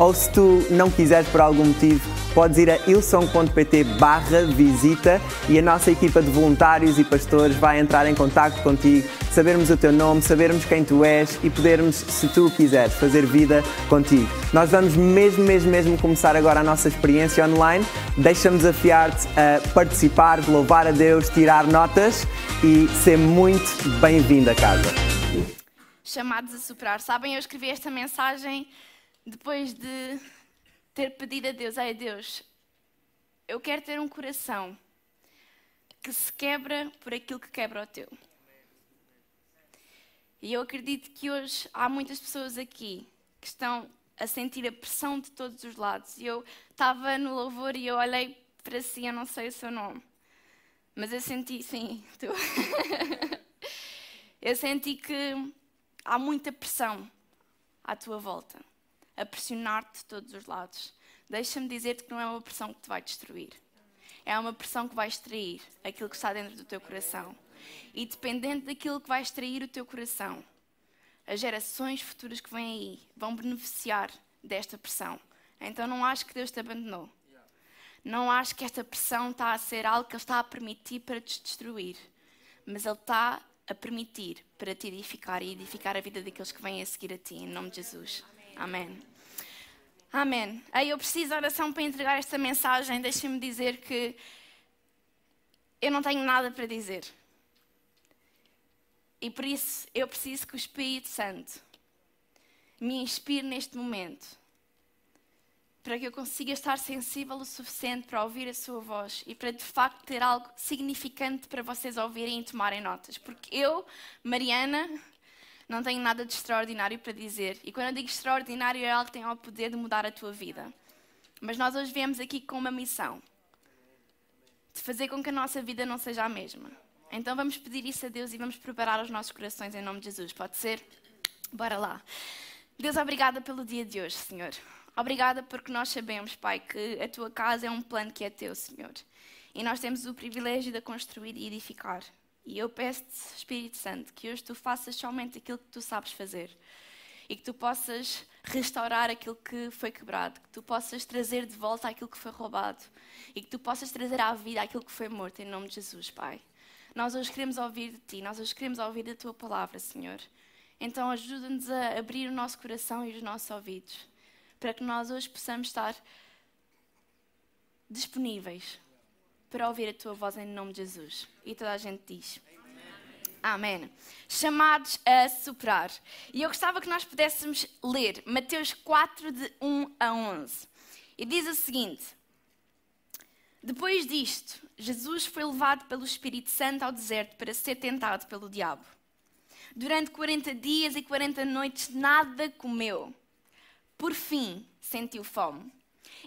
Ou se tu não quiseres por algum motivo, podes ir a ilson.pt barra visita e a nossa equipa de voluntários e pastores vai entrar em contato contigo, sabermos o teu nome, sabermos quem tu és e podermos, se tu quiseres, fazer vida contigo. Nós vamos mesmo, mesmo, mesmo começar agora a nossa experiência online. Deixa-me desafiar-te a participar, louvar a Deus, tirar notas e ser muito bem-vindo a casa. Chamados a superar. Sabem, eu escrevi esta mensagem depois de ter pedido a Deus: Ai Deus, eu quero ter um coração que se quebra por aquilo que quebra o teu. E eu acredito que hoje há muitas pessoas aqui que estão a sentir a pressão de todos os lados. E eu estava no louvor e eu olhei para si, eu não sei o seu nome, mas eu senti, sim, tu. eu senti que há muita pressão à tua volta a pressionar-te de todos os lados. Deixa-me dizer-te que não é uma pressão que te vai destruir. É uma pressão que vai extrair aquilo que está dentro do teu coração. E dependente daquilo que vai extrair o teu coração, as gerações futuras que vêm aí vão beneficiar desta pressão. Então não acho que Deus te abandonou. Não acho que esta pressão está a ser algo que Ele está a permitir para te destruir. Mas Ele está a permitir para te edificar e edificar a vida daqueles que vêm a seguir a ti, em nome de Jesus. Amém. Amém. Aí eu preciso de oração para entregar esta mensagem. Deixem-me dizer que eu não tenho nada para dizer. E por isso eu preciso que o Espírito Santo me inspire neste momento. Para que eu consiga estar sensível o suficiente para ouvir a sua voz e para de facto ter algo significante para vocês ouvirem e tomarem notas. Porque eu, Mariana, não tenho nada de extraordinário para dizer. E quando eu digo extraordinário, é algo que tem o poder de mudar a tua vida. Mas nós hoje viemos aqui com uma missão: de fazer com que a nossa vida não seja a mesma. Então vamos pedir isso a Deus e vamos preparar os nossos corações em nome de Jesus. Pode ser? Bora lá. Deus, obrigada pelo dia de hoje, Senhor. Obrigada porque nós sabemos, Pai, que a tua casa é um plano que é teu, Senhor. E nós temos o privilégio de a construir e edificar. E eu peço-te, Espírito Santo, que hoje tu faças somente aquilo que tu sabes fazer e que tu possas restaurar aquilo que foi quebrado, que tu possas trazer de volta aquilo que foi roubado e que tu possas trazer à vida aquilo que foi morto, em nome de Jesus, Pai. Nós hoje queremos ouvir de ti, nós hoje queremos ouvir da tua palavra, Senhor. Então ajuda-nos a abrir o nosso coração e os nossos ouvidos, para que nós hoje possamos estar disponíveis para ouvir a tua voz em nome de Jesus. E toda a gente diz. Amém. Chamados a superar. E eu gostava que nós pudéssemos ler Mateus 4, de 1 a 11. E diz o seguinte: Depois disto, Jesus foi levado pelo Espírito Santo ao deserto para ser tentado pelo diabo. Durante 40 dias e 40 noites nada comeu. Por fim, sentiu fome.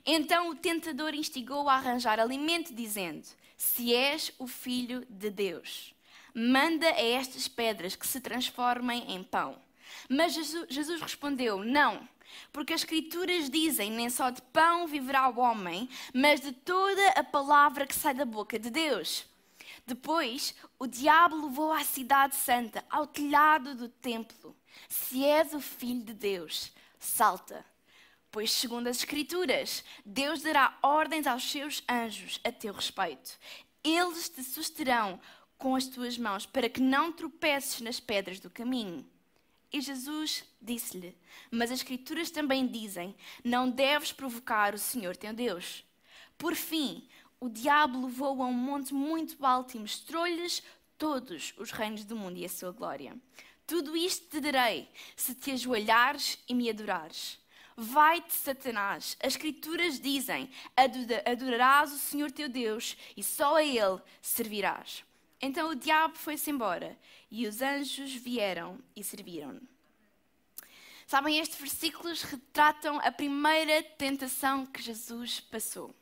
Então o tentador instigou a arranjar alimento, dizendo: Se és o filho de Deus, manda a estas pedras que se transformem em pão. Mas Jesus respondeu: Não, porque as Escrituras dizem: Nem só de pão viverá o homem, mas de toda a palavra que sai da boca de Deus. Depois, o diabo levou à cidade santa, ao telhado do templo. Se és o filho de Deus, salta Pois, segundo as Escrituras, Deus dará ordens aos seus anjos a teu respeito. Eles te susterão com as tuas mãos, para que não tropeces nas pedras do caminho. E Jesus disse-lhe: Mas as Escrituras também dizem: Não deves provocar o Senhor teu Deus. Por fim, o diabo levou a um monte muito alto e mostrou-lhes todos os reinos do mundo e a sua glória. Tudo isto te darei se te ajoelhares e me adorares. Vai-te, Satanás. As Escrituras dizem: adorarás o Senhor teu Deus e só a Ele servirás. Então o diabo foi-se embora e os anjos vieram e serviram. Sabem, estes versículos retratam a primeira tentação que Jesus passou.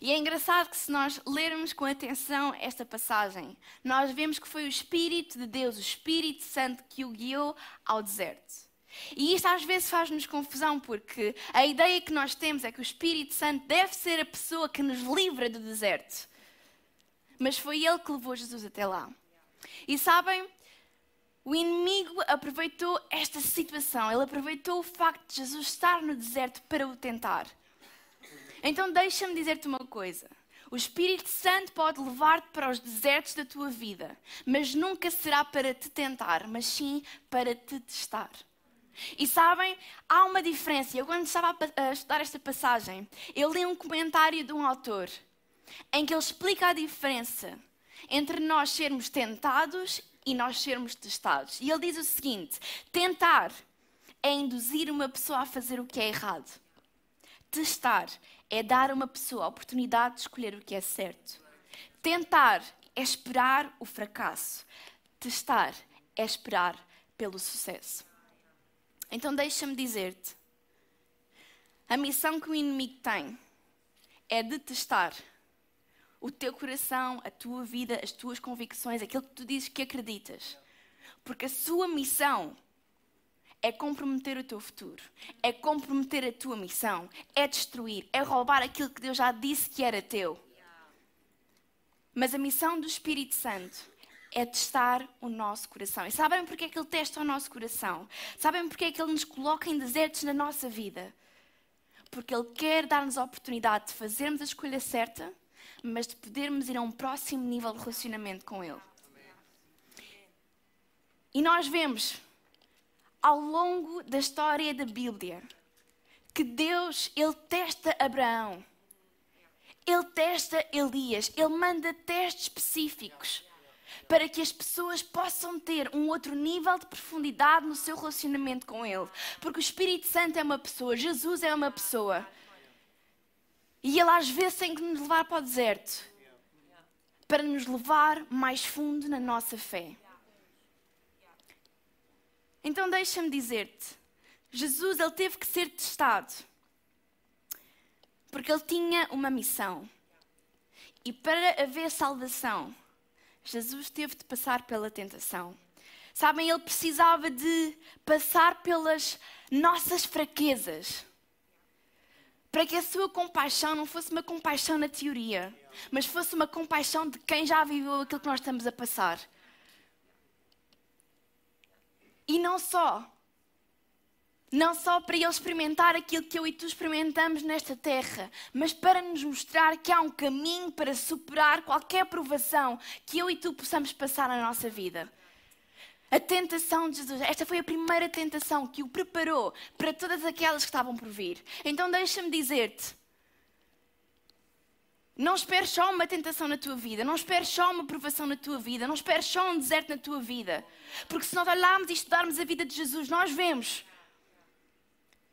E é engraçado que, se nós lermos com atenção esta passagem, nós vemos que foi o Espírito de Deus, o Espírito Santo, que o guiou ao deserto. E isto às vezes faz-nos confusão, porque a ideia que nós temos é que o Espírito Santo deve ser a pessoa que nos livra do deserto. Mas foi ele que levou Jesus até lá. E sabem, o inimigo aproveitou esta situação, ele aproveitou o facto de Jesus estar no deserto para o tentar. Então deixa-me dizer-te uma coisa. O Espírito Santo pode levar-te para os desertos da tua vida, mas nunca será para te tentar, mas sim para te testar. E sabem, há uma diferença. Eu, quando estava a estudar esta passagem, eu li um comentário de um autor em que ele explica a diferença entre nós sermos tentados e nós sermos testados. E ele diz o seguinte: tentar é induzir uma pessoa a fazer o que é errado. Testar é dar a uma pessoa a oportunidade de escolher o que é certo. Tentar é esperar o fracasso. Testar é esperar pelo sucesso. Então deixa-me dizer-te: a missão que o inimigo tem é de testar o teu coração, a tua vida, as tuas convicções, aquilo que tu dizes que acreditas. Porque a sua missão é comprometer o teu futuro, é comprometer a tua missão, é destruir, é roubar aquilo que Deus já disse que era teu. Mas a missão do Espírito Santo é testar o nosso coração. E sabem porque é que Ele testa o nosso coração? Sabem porque é que Ele nos coloca em desertos na nossa vida? Porque Ele quer dar-nos a oportunidade de fazermos a escolha certa, mas de podermos ir a um próximo nível de relacionamento com Ele. E nós vemos, ao longo da história da Bíblia, que Deus, Ele testa Abraão. Ele testa Elias, ele manda testes específicos para que as pessoas possam ter um outro nível de profundidade no seu relacionamento com Ele. Porque o Espírito Santo é uma pessoa, Jesus é uma pessoa. E Ele às vezes tem que nos levar para o deserto para nos levar mais fundo na nossa fé. Então deixa-me dizer-te, Jesus ele teve que ser testado porque ele tinha uma missão. E para haver salvação, Jesus teve de passar pela tentação. Sabem, ele precisava de passar pelas nossas fraquezas. Para que a sua compaixão não fosse uma compaixão na teoria, mas fosse uma compaixão de quem já viveu aquilo que nós estamos a passar. E não só. Não só para ele experimentar aquilo que eu e tu experimentamos nesta terra, mas para nos mostrar que há um caminho para superar qualquer provação que eu e tu possamos passar na nossa vida. A tentação de Jesus, esta foi a primeira tentação que o preparou para todas aquelas que estavam por vir. Então deixa-me dizer-te: não esperes só uma tentação na tua vida, não esperes só uma provação na tua vida, não esperes só um deserto na tua vida. Porque se nós olharmos e estudarmos a vida de Jesus, nós vemos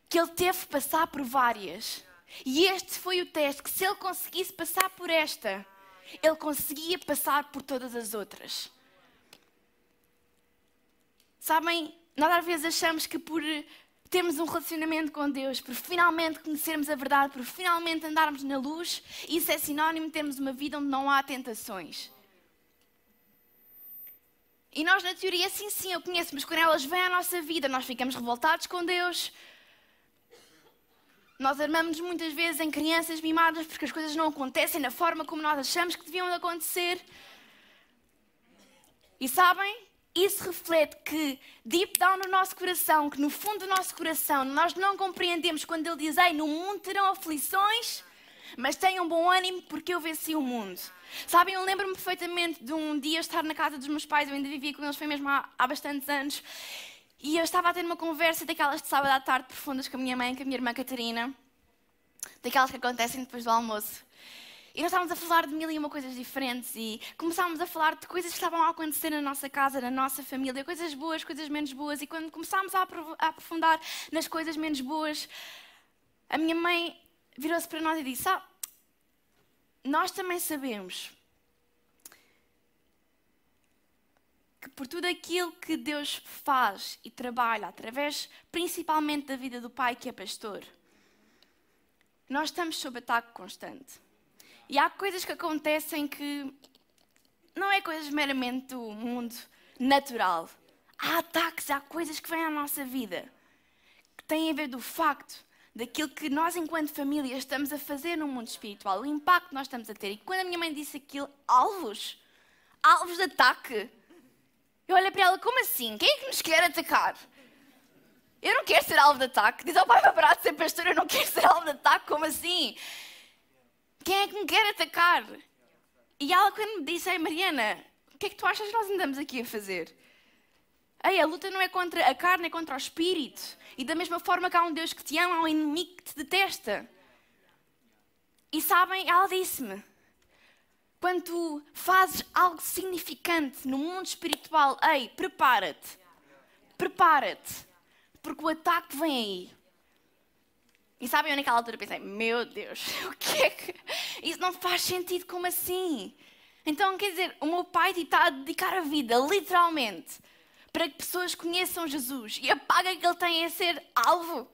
que ele teve que passar por várias. E este foi o teste, que se ele conseguisse passar por esta, ele conseguia passar por todas as outras. Sabem, nós às vezes achamos que por termos um relacionamento com Deus, por finalmente conhecermos a verdade, por finalmente andarmos na luz, isso é sinónimo de termos uma vida onde não há tentações. E nós, na teoria, sim, sim, eu conheço, mas quando elas vêm à nossa vida, nós ficamos revoltados com Deus, nós armamos muitas vezes em crianças mimadas porque as coisas não acontecem da forma como nós achamos que deviam acontecer. E sabem? Isso reflete que, deep down no nosso coração, que no fundo do nosso coração, nós não compreendemos quando Ele diz: Ei, no mundo terão aflições, mas tenham bom ânimo porque eu venci o mundo. Sabem, eu lembro-me perfeitamente de um dia estar na casa dos meus pais, eu ainda vivia com eles, foi mesmo há, há bastantes anos, e eu estava a ter uma conversa daquelas de sábado à tarde profundas com a minha mãe, com a minha irmã Catarina, daquelas que acontecem depois do almoço. E nós estávamos a falar de mil e uma coisas diferentes e começámos a falar de coisas que estavam a acontecer na nossa casa, na nossa família, coisas boas, coisas menos boas. E quando começámos a aprofundar nas coisas menos boas, a minha mãe virou-se para nós e disse: ah, Nós também sabemos que por tudo aquilo que Deus faz e trabalha através principalmente da vida do pai que é pastor, nós estamos sob ataque constante. E há coisas que acontecem que não é coisas meramente do mundo natural. Há ataques, há coisas que vêm à nossa vida. tem a ver do facto daquilo que nós, enquanto família, estamos a fazer no mundo espiritual, o impacto que nós estamos a ter. E quando a minha mãe disse aquilo, alvos, alvos de ataque, eu olhei para ela, como assim? Quem é que nos quer atacar? Eu não quero ser alvo de ataque. Diz ao pai para parar de ser pastor, eu não quero ser alvo de ataque, como assim? Quem é que me quer atacar? E ela, quando me disse, Ei, Mariana, o que é que tu achas que nós andamos aqui a fazer? Ei, a luta não é contra a carne, é contra o espírito. E da mesma forma que há um Deus que te ama, há um inimigo que te detesta. E sabem, ela disse-me: quando tu fazes algo significante no mundo espiritual, ei, prepara-te. Prepara-te. Porque o ataque vem aí. E sabem, eu naquela altura pensei, meu Deus, o que é que... Isso não faz sentido, como assim? Então, quer dizer, o meu pai está a dedicar a vida, literalmente, para que pessoas conheçam Jesus. E a paga que ele tem é ser alvo.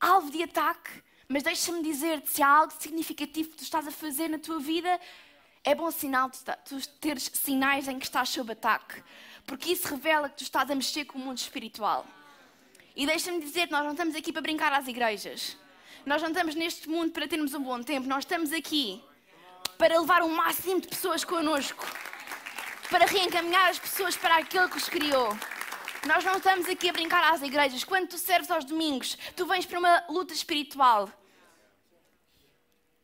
Alvo de ataque. Mas deixa-me dizer-te, se há algo significativo que tu estás a fazer na tua vida, é bom sinal tu teres sinais em que estás sob ataque. Porque isso revela que tu estás a mexer com o mundo espiritual. E deixa-me dizer, nós não estamos aqui para brincar às igrejas. Nós não estamos neste mundo para termos um bom tempo. Nós estamos aqui para levar o máximo de pessoas connosco. Para reencaminhar as pessoas para aquele que os criou. Nós não estamos aqui a brincar às igrejas. Quando tu serves aos domingos, tu vens para uma luta espiritual.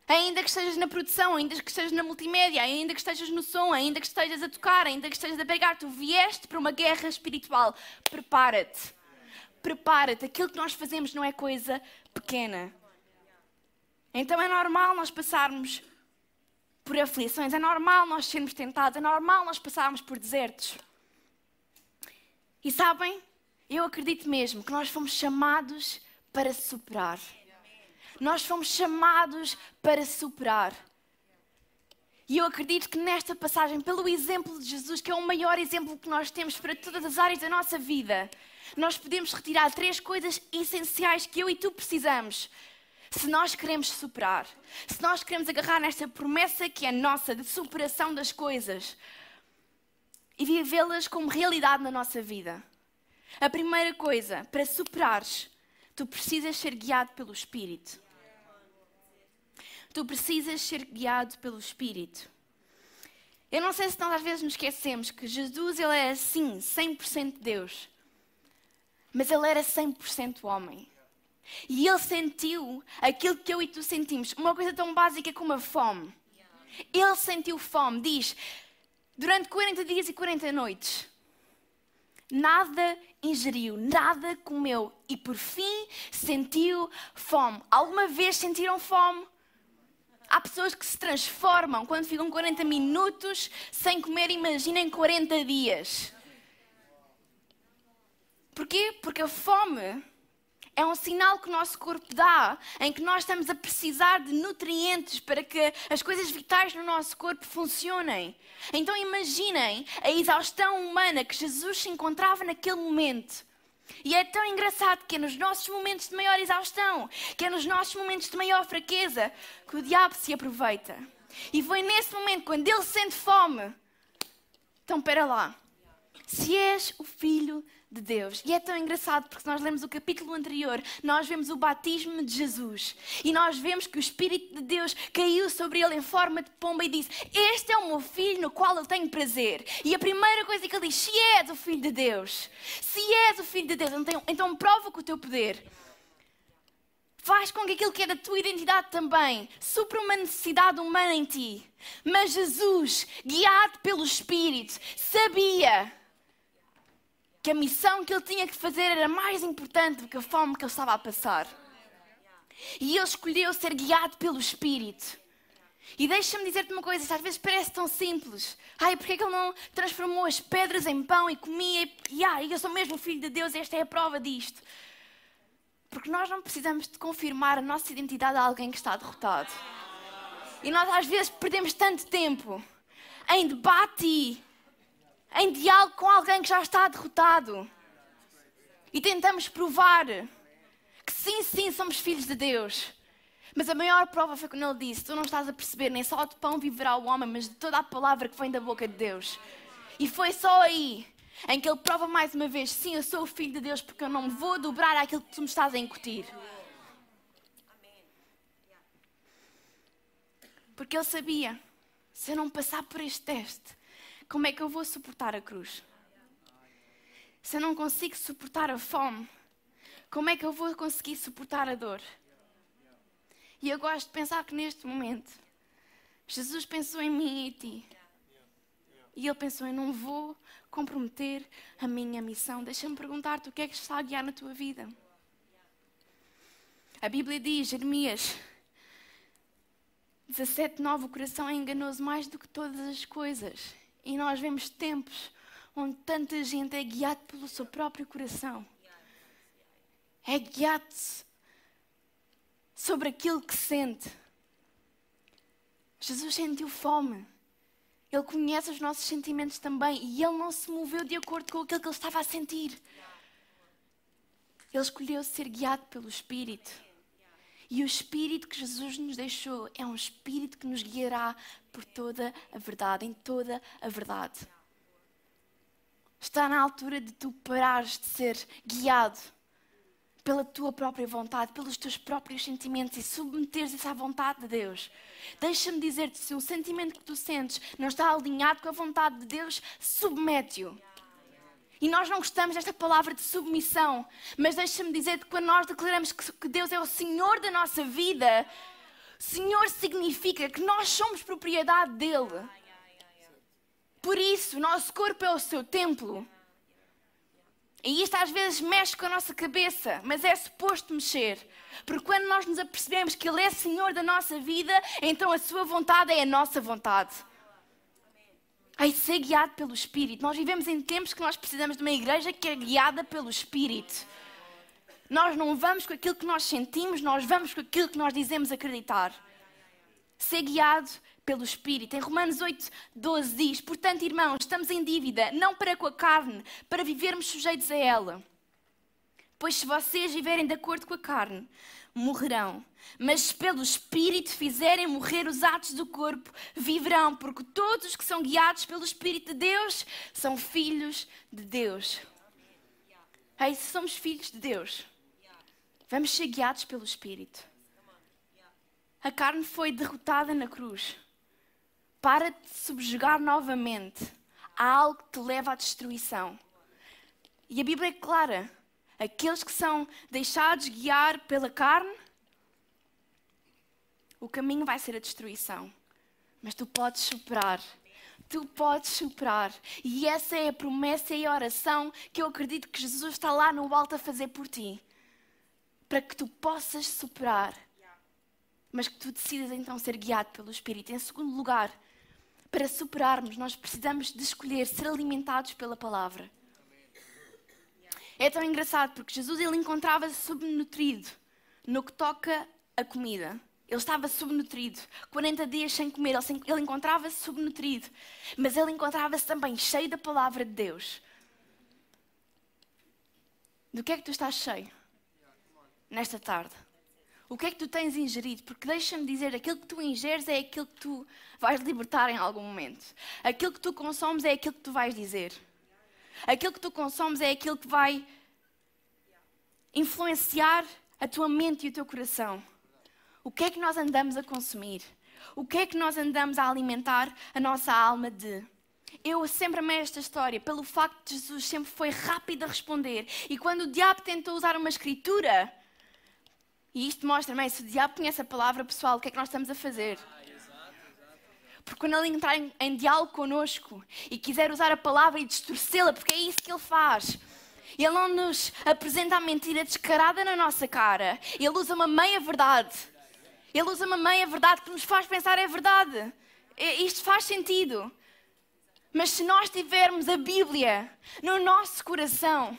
Ainda que estejas na produção, ainda que estejas na multimédia, ainda que estejas no som, ainda que estejas a tocar, ainda que estejas a pegar, tu vieste para uma guerra espiritual. Prepara-te. Prepara-te. Aquilo que nós fazemos não é coisa pequena. Então é normal nós passarmos por aflições, é normal nós sermos tentados, é normal nós passarmos por desertos. E sabem, eu acredito mesmo que nós fomos chamados para superar. Nós fomos chamados para superar. E eu acredito que nesta passagem, pelo exemplo de Jesus, que é o maior exemplo que nós temos para todas as áreas da nossa vida, nós podemos retirar três coisas essenciais que eu e tu precisamos. Se nós queremos superar, se nós queremos agarrar nesta promessa que é nossa de superação das coisas e vivê-las como realidade na nossa vida. A primeira coisa, para superares, tu precisas ser guiado pelo Espírito. Tu precisas ser guiado pelo Espírito. Eu não sei se nós às vezes nos esquecemos que Jesus ele é assim, 100% Deus. Mas ele era 100% homem. E ele sentiu aquilo que eu e tu sentimos. Uma coisa tão básica como a fome. Ele sentiu fome. Diz, durante 40 dias e 40 noites, nada ingeriu, nada comeu e por fim sentiu fome. Alguma vez sentiram fome? Há pessoas que se transformam quando ficam 40 minutos sem comer, imaginem 40 dias. Porquê? Porque a fome é um sinal que o nosso corpo dá em que nós estamos a precisar de nutrientes para que as coisas vitais no nosso corpo funcionem. Então imaginem a exaustão humana que Jesus se encontrava naquele momento. E é tão engraçado que é nos nossos momentos de maior exaustão, que é nos nossos momentos de maior fraqueza, que o diabo se aproveita. E foi nesse momento, quando ele sente fome, então, espera lá. Se és o filho de Deus. E é tão engraçado porque se nós lemos o capítulo anterior, nós vemos o batismo de Jesus. E nós vemos que o Espírito de Deus caiu sobre ele em forma de pomba e disse: Este é o meu filho no qual eu tenho prazer. E a primeira coisa que ele diz: Se és o filho de Deus, se és o filho de Deus, então, então prova com o teu poder. Faz com que aquilo que é da tua identidade também supra uma necessidade humana em ti. Mas Jesus, guiado pelo Espírito, sabia que a missão que ele tinha que fazer era mais importante do que a fome que ele estava a passar. E ele escolheu ser guiado pelo Espírito. E deixa-me dizer-te uma coisa, às vezes parece tão simples. Ai, porque é que ele não transformou as pedras em pão e comia? E ai, eu sou mesmo filho de Deus, esta é a prova disto. Porque nós não precisamos de confirmar a nossa identidade a alguém que está derrotado. E nós às vezes perdemos tanto tempo em debate em diálogo com alguém que já está derrotado. E tentamos provar que sim, sim, somos filhos de Deus. Mas a maior prova foi quando ele disse: Tu não estás a perceber, nem só de pão viverá o homem, mas de toda a palavra que vem da boca de Deus. E foi só aí em que ele prova mais uma vez: sim, eu sou o filho de Deus, porque eu não me vou dobrar àquilo que tu me estás a incutir. Porque ele sabia: se eu não passar por este teste, como é que eu vou suportar a cruz? Se eu não consigo suportar a fome, como é que eu vou conseguir suportar a dor? E eu gosto de pensar que neste momento, Jesus pensou em mim e em ti. E ele pensou: eu não vou comprometer a minha missão. Deixa-me perguntar-te o que é que está a guiar na tua vida. A Bíblia diz, Jeremias 17, 9, o coração é enganoso mais do que todas as coisas. E nós vemos tempos onde tanta gente é guiada pelo seu próprio coração. É guiado sobre aquilo que sente. Jesus sentiu fome. Ele conhece os nossos sentimentos também e ele não se moveu de acordo com aquilo que ele estava a sentir. Ele escolheu ser guiado pelo Espírito. E o Espírito que Jesus nos deixou é um Espírito que nos guiará por toda a verdade, em toda a verdade. Está na altura de tu parares de ser guiado pela tua própria vontade, pelos teus próprios sentimentos e submeteres isso à vontade de Deus. Deixa-me dizer-te: se o sentimento que tu sentes não está alinhado com a vontade de Deus, submete-o. E nós não gostamos desta palavra de submissão, mas deixa-me dizer-te que quando nós declaramos que Deus é o Senhor da nossa vida, Senhor significa que nós somos propriedade dele. Por isso, nosso corpo é o seu templo. E isto às vezes mexe com a nossa cabeça, mas é suposto mexer. Porque quando nós nos apercebemos que Ele é Senhor da nossa vida, então a Sua vontade é a nossa vontade. Ai, ser guiado pelo Espírito. Nós vivemos em tempos que nós precisamos de uma igreja que é guiada pelo Espírito. Nós não vamos com aquilo que nós sentimos, nós vamos com aquilo que nós dizemos acreditar. Ser guiado pelo Espírito. Em Romanos 8, 12 diz: Portanto, irmãos, estamos em dívida, não para com a carne, para vivermos sujeitos a ela. Pois se vocês viverem de acordo com a carne, morrerão. Mas pelo Espírito fizerem morrer os atos do corpo, viverão, porque todos os que são guiados pelo Espírito de Deus são filhos de Deus. Ei, se somos filhos de Deus, vamos ser guiados pelo Espírito. A carne foi derrotada na cruz para te subjugar novamente a algo que te leva à destruição. E a Bíblia é clara: aqueles que são deixados guiar pela carne, o caminho vai ser a destruição. Mas tu podes superar. Tu podes superar. E essa é a promessa e a oração que eu acredito que Jesus está lá no alto a fazer por ti. Para que tu possas superar. Mas que tu decidas então ser guiado pelo Espírito. Em segundo lugar, para superarmos, nós precisamos de escolher ser alimentados pela palavra. É tão engraçado porque Jesus ele encontrava-se subnutrido no que toca a comida. Ele estava subnutrido, 40 dias sem comer, ele encontrava-se subnutrido, mas ele encontrava-se também cheio da palavra de Deus. Do que é que tu estás cheio nesta tarde? O que é que tu tens ingerido? Porque deixa-me dizer, aquilo que tu ingeres é aquilo que tu vais libertar em algum momento. Aquilo que tu consomes é aquilo que tu vais dizer. Aquilo que tu consomes é aquilo que vai influenciar a tua mente e o teu coração. O que é que nós andamos a consumir? O que é que nós andamos a alimentar a nossa alma de? Eu sempre amei esta história pelo facto de Jesus sempre foi rápido a responder. E quando o diabo tentou usar uma escritura e isto mostra também, se o diabo conhece a palavra, pessoal, o que é que nós estamos a fazer? Porque quando ele entrar em, em diálogo connosco e quiser usar a palavra e distorcê-la, porque é isso que ele faz. Ele não nos apresenta a mentira descarada na nossa cara. Ele usa uma meia-verdade. Ele usa uma meia-verdade que nos faz pensar é verdade. Isto faz sentido. Mas se nós tivermos a Bíblia no nosso coração,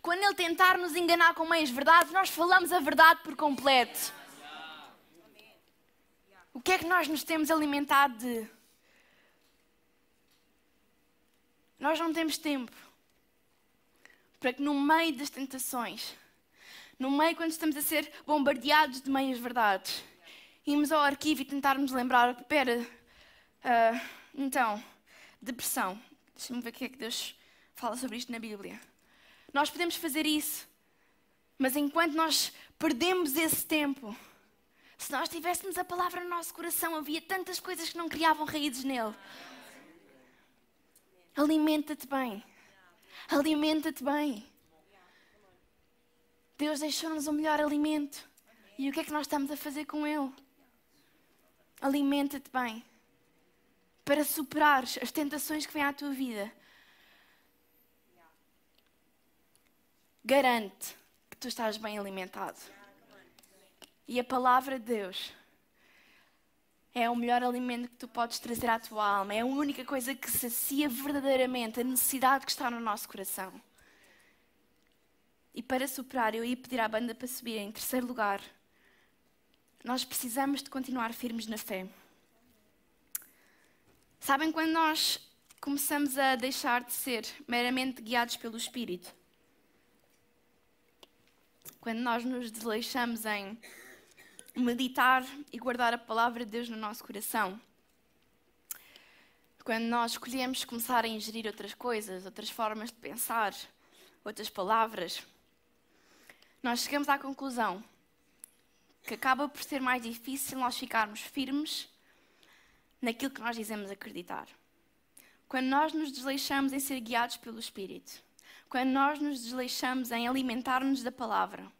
quando ele tentar nos enganar com meias verdades, nós falamos a verdade por completo. O que é que nós nos temos alimentado de? Nós não temos tempo para que no meio das tentações, no meio quando estamos a ser bombardeados de meias verdades, irmos ao arquivo e tentarmos lembrar, espera, uh, então, depressão. Deixa-me ver o que é que Deus fala sobre isto na Bíblia. Nós podemos fazer isso, mas enquanto nós perdemos esse tempo, se nós tivéssemos a palavra no nosso coração, havia tantas coisas que não criavam raízes nele. Alimenta-te bem. Alimenta-te bem. Deus deixou-nos o melhor alimento. E o que é que nós estamos a fazer com ele? Alimenta-te bem. Para superar as tentações que vêm à tua vida. Garante que tu estás bem alimentado. E a palavra de Deus é o melhor alimento que tu podes trazer à tua alma. É a única coisa que sacia verdadeiramente a necessidade que está no nosso coração. E para superar, eu ia pedir à banda para subir em terceiro lugar. Nós precisamos de continuar firmes na fé. Sabem quando nós começamos a deixar de ser meramente guiados pelo Espírito? Quando nós nos desleixamos em meditar e guardar a palavra de Deus no nosso coração. Quando nós escolhemos começar a ingerir outras coisas, outras formas de pensar, outras palavras, nós chegamos à conclusão que acaba por ser mais difícil nós ficarmos firmes naquilo que nós dizemos acreditar. Quando nós nos desleixamos em ser guiados pelo Espírito, quando nós nos desleixamos em alimentar-nos da palavra,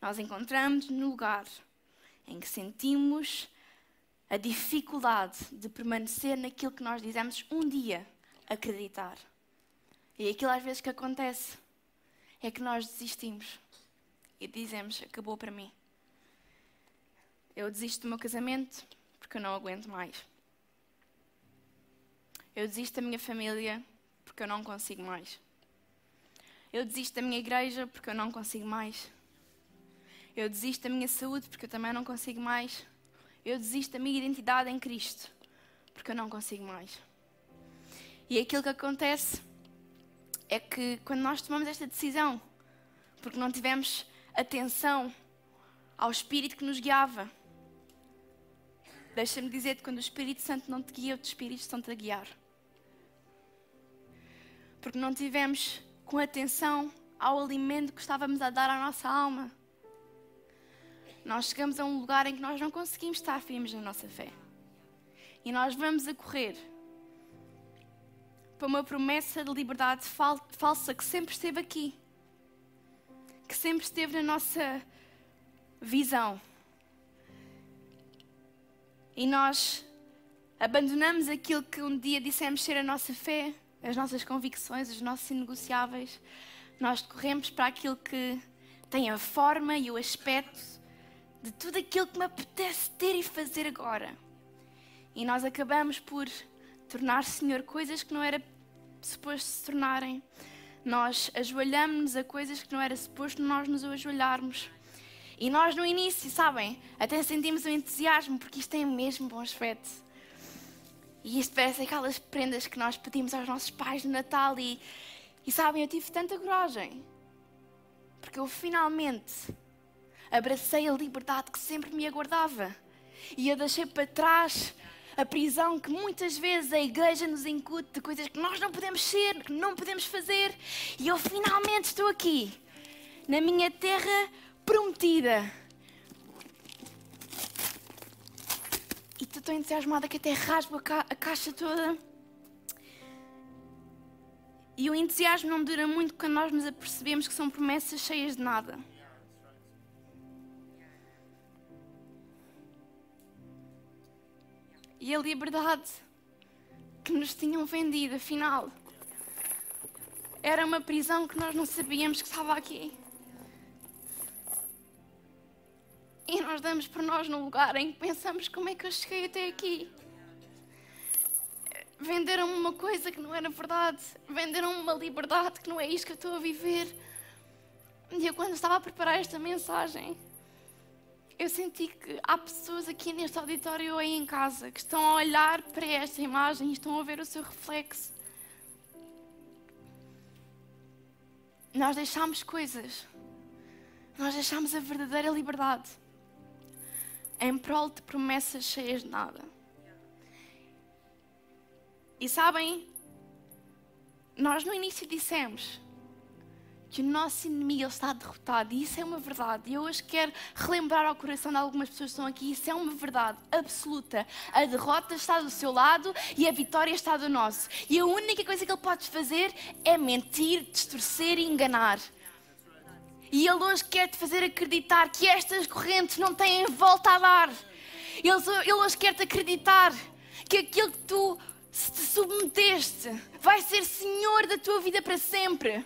nós encontramos no lugar em que sentimos a dificuldade de permanecer naquilo que nós dizemos um dia acreditar. E aquilo às vezes que acontece é que nós desistimos e dizemos: acabou para mim. Eu desisto do meu casamento porque eu não aguento mais. Eu desisto da minha família porque eu não consigo mais. Eu desisto da minha igreja porque eu não consigo mais. Eu desisto da minha saúde porque eu também não consigo mais. Eu desisto da minha identidade em Cristo porque eu não consigo mais. E aquilo que acontece é que quando nós tomamos esta decisão, porque não tivemos atenção ao Espírito que nos guiava, deixa-me dizer que quando o Espírito Santo não te guia, os Espíritos estão-te a guiar. Porque não tivemos com atenção ao alimento que estávamos a dar à nossa alma nós chegamos a um lugar em que nós não conseguimos estar firmes na nossa fé. E nós vamos a correr para uma promessa de liberdade falsa que sempre esteve aqui, que sempre esteve na nossa visão. E nós abandonamos aquilo que um dia dissemos ser a nossa fé, as nossas convicções, os nossos inegociáveis. Nós corremos para aquilo que tem a forma e o aspecto de tudo aquilo que me apetece ter e fazer agora. E nós acabamos por tornar, Senhor, coisas que não era suposto se tornarem. Nós ajoelhamos-nos a coisas que não era suposto nós nos ajoelharmos. E nós no início, sabem, até sentimos o entusiasmo, porque isto tem mesmo bom aspecto. E isto parece aquelas prendas que nós pedimos aos nossos pais no Natal. E, e sabem, eu tive tanta coragem. Porque eu finalmente abracei a liberdade que sempre me aguardava e eu deixei para trás a prisão que muitas vezes a igreja nos incute de coisas que nós não podemos ser, que não podemos fazer. E eu finalmente estou aqui, na minha terra prometida. E estou tão entusiasmada que até rasgo a, ca a caixa toda. E o entusiasmo não dura muito quando nós nos apercebemos que são promessas cheias de nada. E a liberdade que nos tinham vendido, afinal, era uma prisão que nós não sabíamos que estava aqui. E nós damos por nós num lugar em que pensamos como é que eu cheguei até aqui. Venderam-me uma coisa que não era verdade. Venderam-me uma liberdade que não é isto que eu estou a viver. E eu, quando estava a preparar esta mensagem, eu senti que há pessoas aqui neste auditório ou aí em casa que estão a olhar para esta imagem e estão a ver o seu reflexo. Nós deixamos coisas, nós deixamos a verdadeira liberdade em prol de promessas cheias de nada. E sabem, nós no início dissemos que o nosso inimigo está derrotado e isso é uma verdade. E eu hoje quero relembrar ao coração de algumas pessoas que estão aqui: isso é uma verdade absoluta. A derrota está do seu lado e a vitória está do nosso. E a única coisa que ele pode fazer é mentir, distorcer e enganar. E ele hoje quer te fazer acreditar que estas correntes não têm volta a dar. Ele, ele hoje quer te acreditar que aquilo que tu te submeteste vai ser Senhor da tua vida para sempre.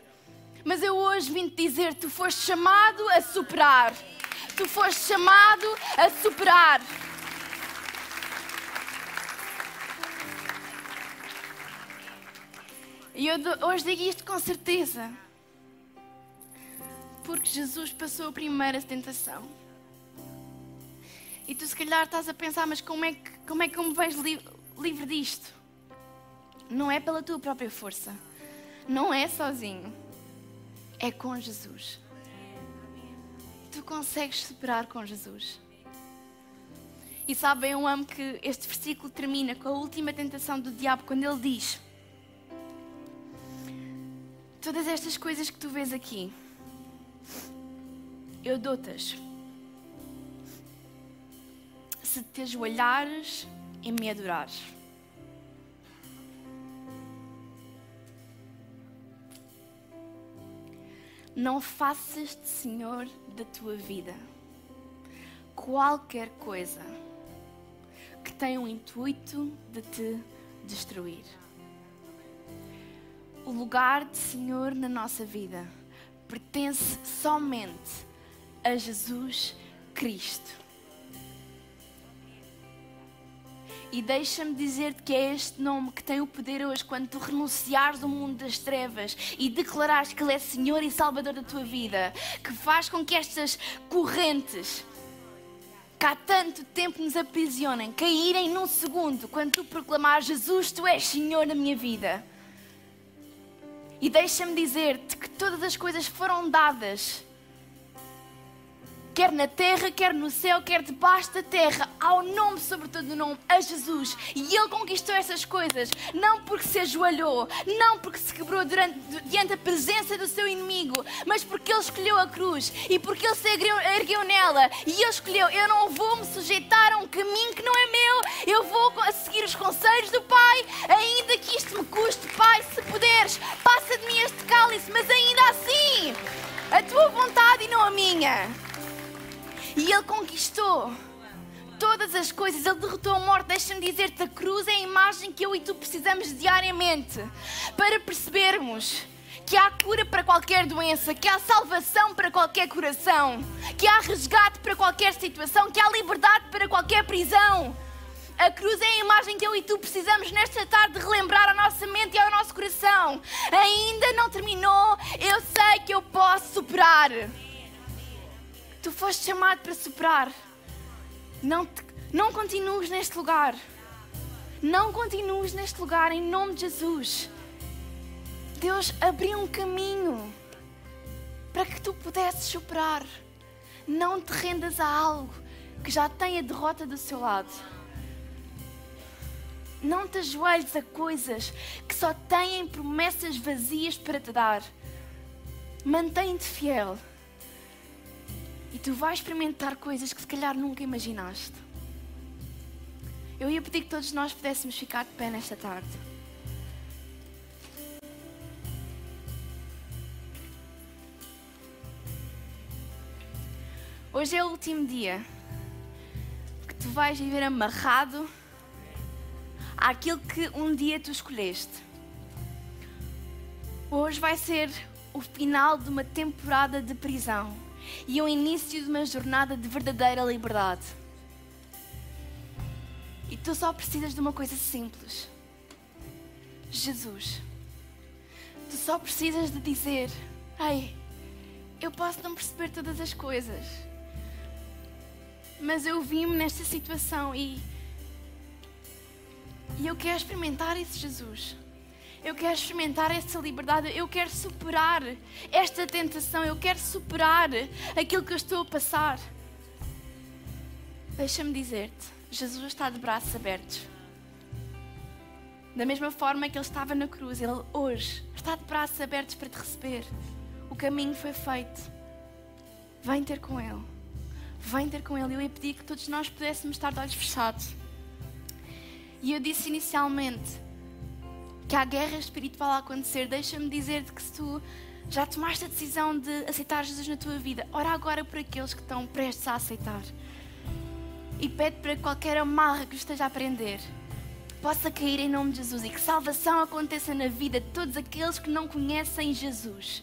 Mas eu hoje vim te dizer: tu foste chamado a superar. Tu foste chamado a superar. E eu hoje digo isto com certeza. Porque Jesus passou a primeira tentação. E tu se calhar estás a pensar, mas como é que, como é que eu me vejo li livre disto? Não é pela tua própria força. Não é sozinho é com Jesus. Tu consegues superar com Jesus. E sabem, eu amo que este versículo termina com a última tentação do diabo, quando ele diz: Todas estas coisas que tu vês aqui, eu dou-te-as. Se te ajoelhares e me adorares. Não faças-te senhor da tua vida. Qualquer coisa que tenha o intuito de te destruir. O lugar de Senhor na nossa vida pertence somente a Jesus Cristo. E deixa-me dizer-te que é este nome que tem o poder hoje quando tu renunciares ao mundo das trevas e declarares que Ele é Senhor e Salvador da tua vida, que faz com que estas correntes que há tanto tempo nos aprisionem caírem num segundo quando tu proclamares Jesus, tu és Senhor na minha vida. E deixa-me dizer-te que todas as coisas foram dadas quer na terra, quer no céu, quer debaixo da terra, ao nome sobre todo o nome, a Jesus. E Ele conquistou essas coisas, não porque se ajoelhou, não porque se quebrou durante, diante da presença do seu inimigo, mas porque Ele escolheu a cruz e porque Ele se ergueu, ergueu nela. E Ele escolheu: eu não vou me sujeitar a um caminho que não é meu, eu vou seguir os conselhos do Pai, ainda que isto me custe, Pai, se puderes, passa de mim este cálice, mas ainda assim, a tua vontade e não a minha. E Ele conquistou todas as coisas, Ele derrotou a morte. Deixa-me dizer-te: a cruz é a imagem que eu e tu precisamos diariamente para percebermos que há cura para qualquer doença, que há salvação para qualquer coração, que há resgate para qualquer situação, que há liberdade para qualquer prisão. A cruz é a imagem que eu e tu precisamos nesta tarde relembrar à nossa mente e ao nosso coração. Ainda não terminou, eu sei que eu posso superar. Tu foste chamado para superar. Não, te, não continues neste lugar. Não continues neste lugar em nome de Jesus. Deus abriu um caminho para que tu pudesses superar. Não te rendas a algo que já tem a derrota do seu lado. Não te ajoelhes a coisas que só têm promessas vazias para te dar. Mantém-te fiel. E tu vais experimentar coisas que se calhar nunca imaginaste. Eu ia pedir que todos nós pudéssemos ficar de pé nesta tarde. Hoje é o último dia que tu vais viver amarrado àquilo que um dia tu escolheste. Hoje vai ser o final de uma temporada de prisão e o início de uma jornada de verdadeira liberdade. E tu só precisas de uma coisa simples: Jesus. Tu só precisas de dizer: Ei, eu posso não perceber todas as coisas, mas eu vi-me nesta situação e, e eu quero experimentar isso, Jesus. Eu quero experimentar essa liberdade. Eu quero superar esta tentação. Eu quero superar aquilo que eu estou a passar. Deixa-me dizer-te: Jesus está de braços abertos. Da mesma forma que ele estava na cruz, ele hoje está de braços abertos para te receber. O caminho foi feito. Vem ter com Ele. Vem ter com Ele. Eu ia pedir que todos nós pudéssemos estar de olhos fechados. E eu disse inicialmente que há guerra espiritual a acontecer. Deixa-me dizer-te que se tu já tomaste a decisão de aceitar Jesus na tua vida, ora agora por aqueles que estão prestes a aceitar. E pede para que qualquer amarra que esteja a aprender possa cair em nome de Jesus e que salvação aconteça na vida de todos aqueles que não conhecem Jesus.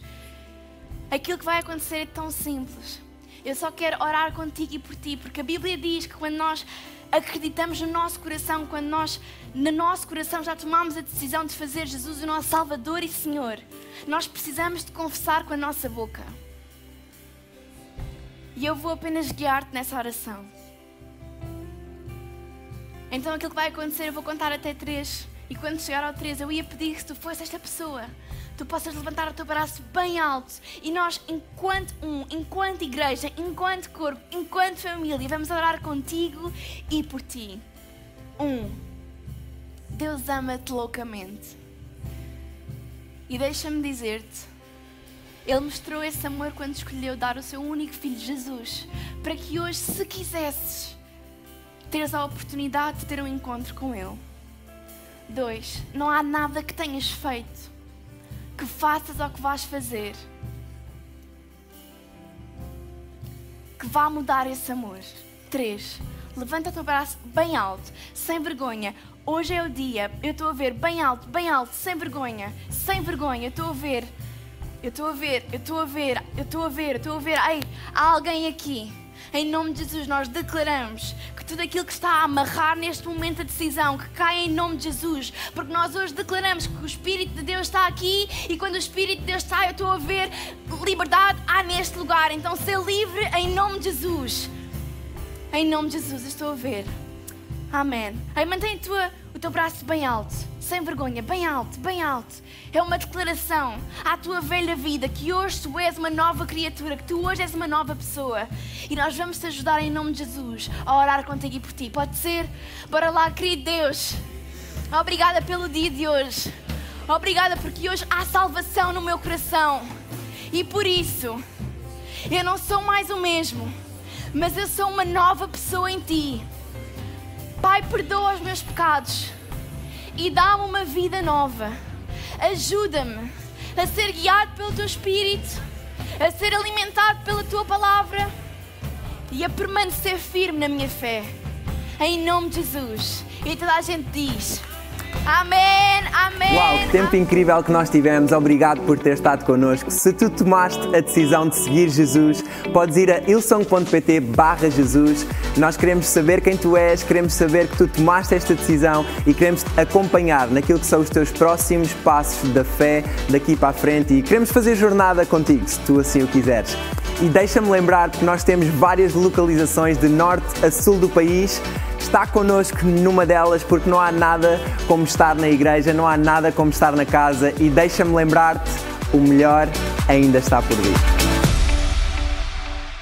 Aquilo que vai acontecer é tão simples. Eu só quero orar contigo e por ti, porque a Bíblia diz que quando nós acreditamos no nosso coração, quando nós, no nosso coração, já tomamos a decisão de fazer Jesus o nosso Salvador e Senhor, nós precisamos de confessar com a nossa boca. E eu vou apenas guiar-te nessa oração. Então aquilo que vai acontecer, eu vou contar até três. E quando chegar ao três, eu ia pedir que tu fosse esta pessoa, tu possas levantar o teu braço bem alto. E nós, enquanto um, enquanto igreja, enquanto corpo, enquanto família, vamos orar contigo e por ti. Um, Deus ama-te loucamente. E deixa-me dizer-te, Ele mostrou esse amor quando escolheu dar o seu único filho, Jesus, para que hoje, se quisesses, teres a oportunidade de ter um encontro com Ele. Dois, não há nada que tenhas feito, faças ou que vais fazer, que vá mudar esse amor. Três, levanta o teu braço bem alto, sem vergonha. Hoje é o dia, eu estou a ver bem alto, bem alto, sem vergonha, sem vergonha, estou a ver. Eu estou a ver, eu estou a ver, eu estou a ver, estou a ver. Ai, há alguém aqui. Em nome de Jesus, nós declaramos que tudo aquilo que está a amarrar neste momento a decisão, que cai em nome de Jesus, porque nós hoje declaramos que o Espírito de Deus está aqui e quando o Espírito de Deus está, eu estou a ver liberdade há neste lugar. Então, ser livre em nome de Jesus. Em nome de Jesus, estou a ver. Amém. Aí mantém tua, o teu braço bem alto, sem vergonha, bem alto, bem alto. É uma declaração à tua velha vida que hoje tu és uma nova criatura, que tu hoje és uma nova pessoa. E nós vamos te ajudar em nome de Jesus a orar contigo e por ti. Pode ser? Bora lá, querido Deus. Obrigada pelo dia de hoje. Obrigada porque hoje há salvação no meu coração. E por isso, eu não sou mais o mesmo, mas eu sou uma nova pessoa em ti. Pai, perdoa os meus pecados e dá-me uma vida nova. Ajuda-me a ser guiado pelo teu Espírito, a ser alimentado pela tua palavra e a permanecer firme na minha fé. Em nome de Jesus. E toda a gente diz. Amém, amém. Uau, que tempo incrível que nós tivemos. Obrigado por ter estado connosco. Se tu tomaste a decisão de seguir Jesus, podes ir a ilsong.pt barra Jesus. Nós queremos saber quem tu és, queremos saber que tu tomaste esta decisão e queremos te acompanhar naquilo que são os teus próximos passos da fé daqui para a frente e queremos fazer jornada contigo, se tu assim o quiseres. E deixa-me lembrar que nós temos várias localizações de norte a sul do país. Está connosco numa delas porque não há nada como estar na igreja, não há nada como estar na casa. E deixa-me lembrar-te: o melhor ainda está por vir.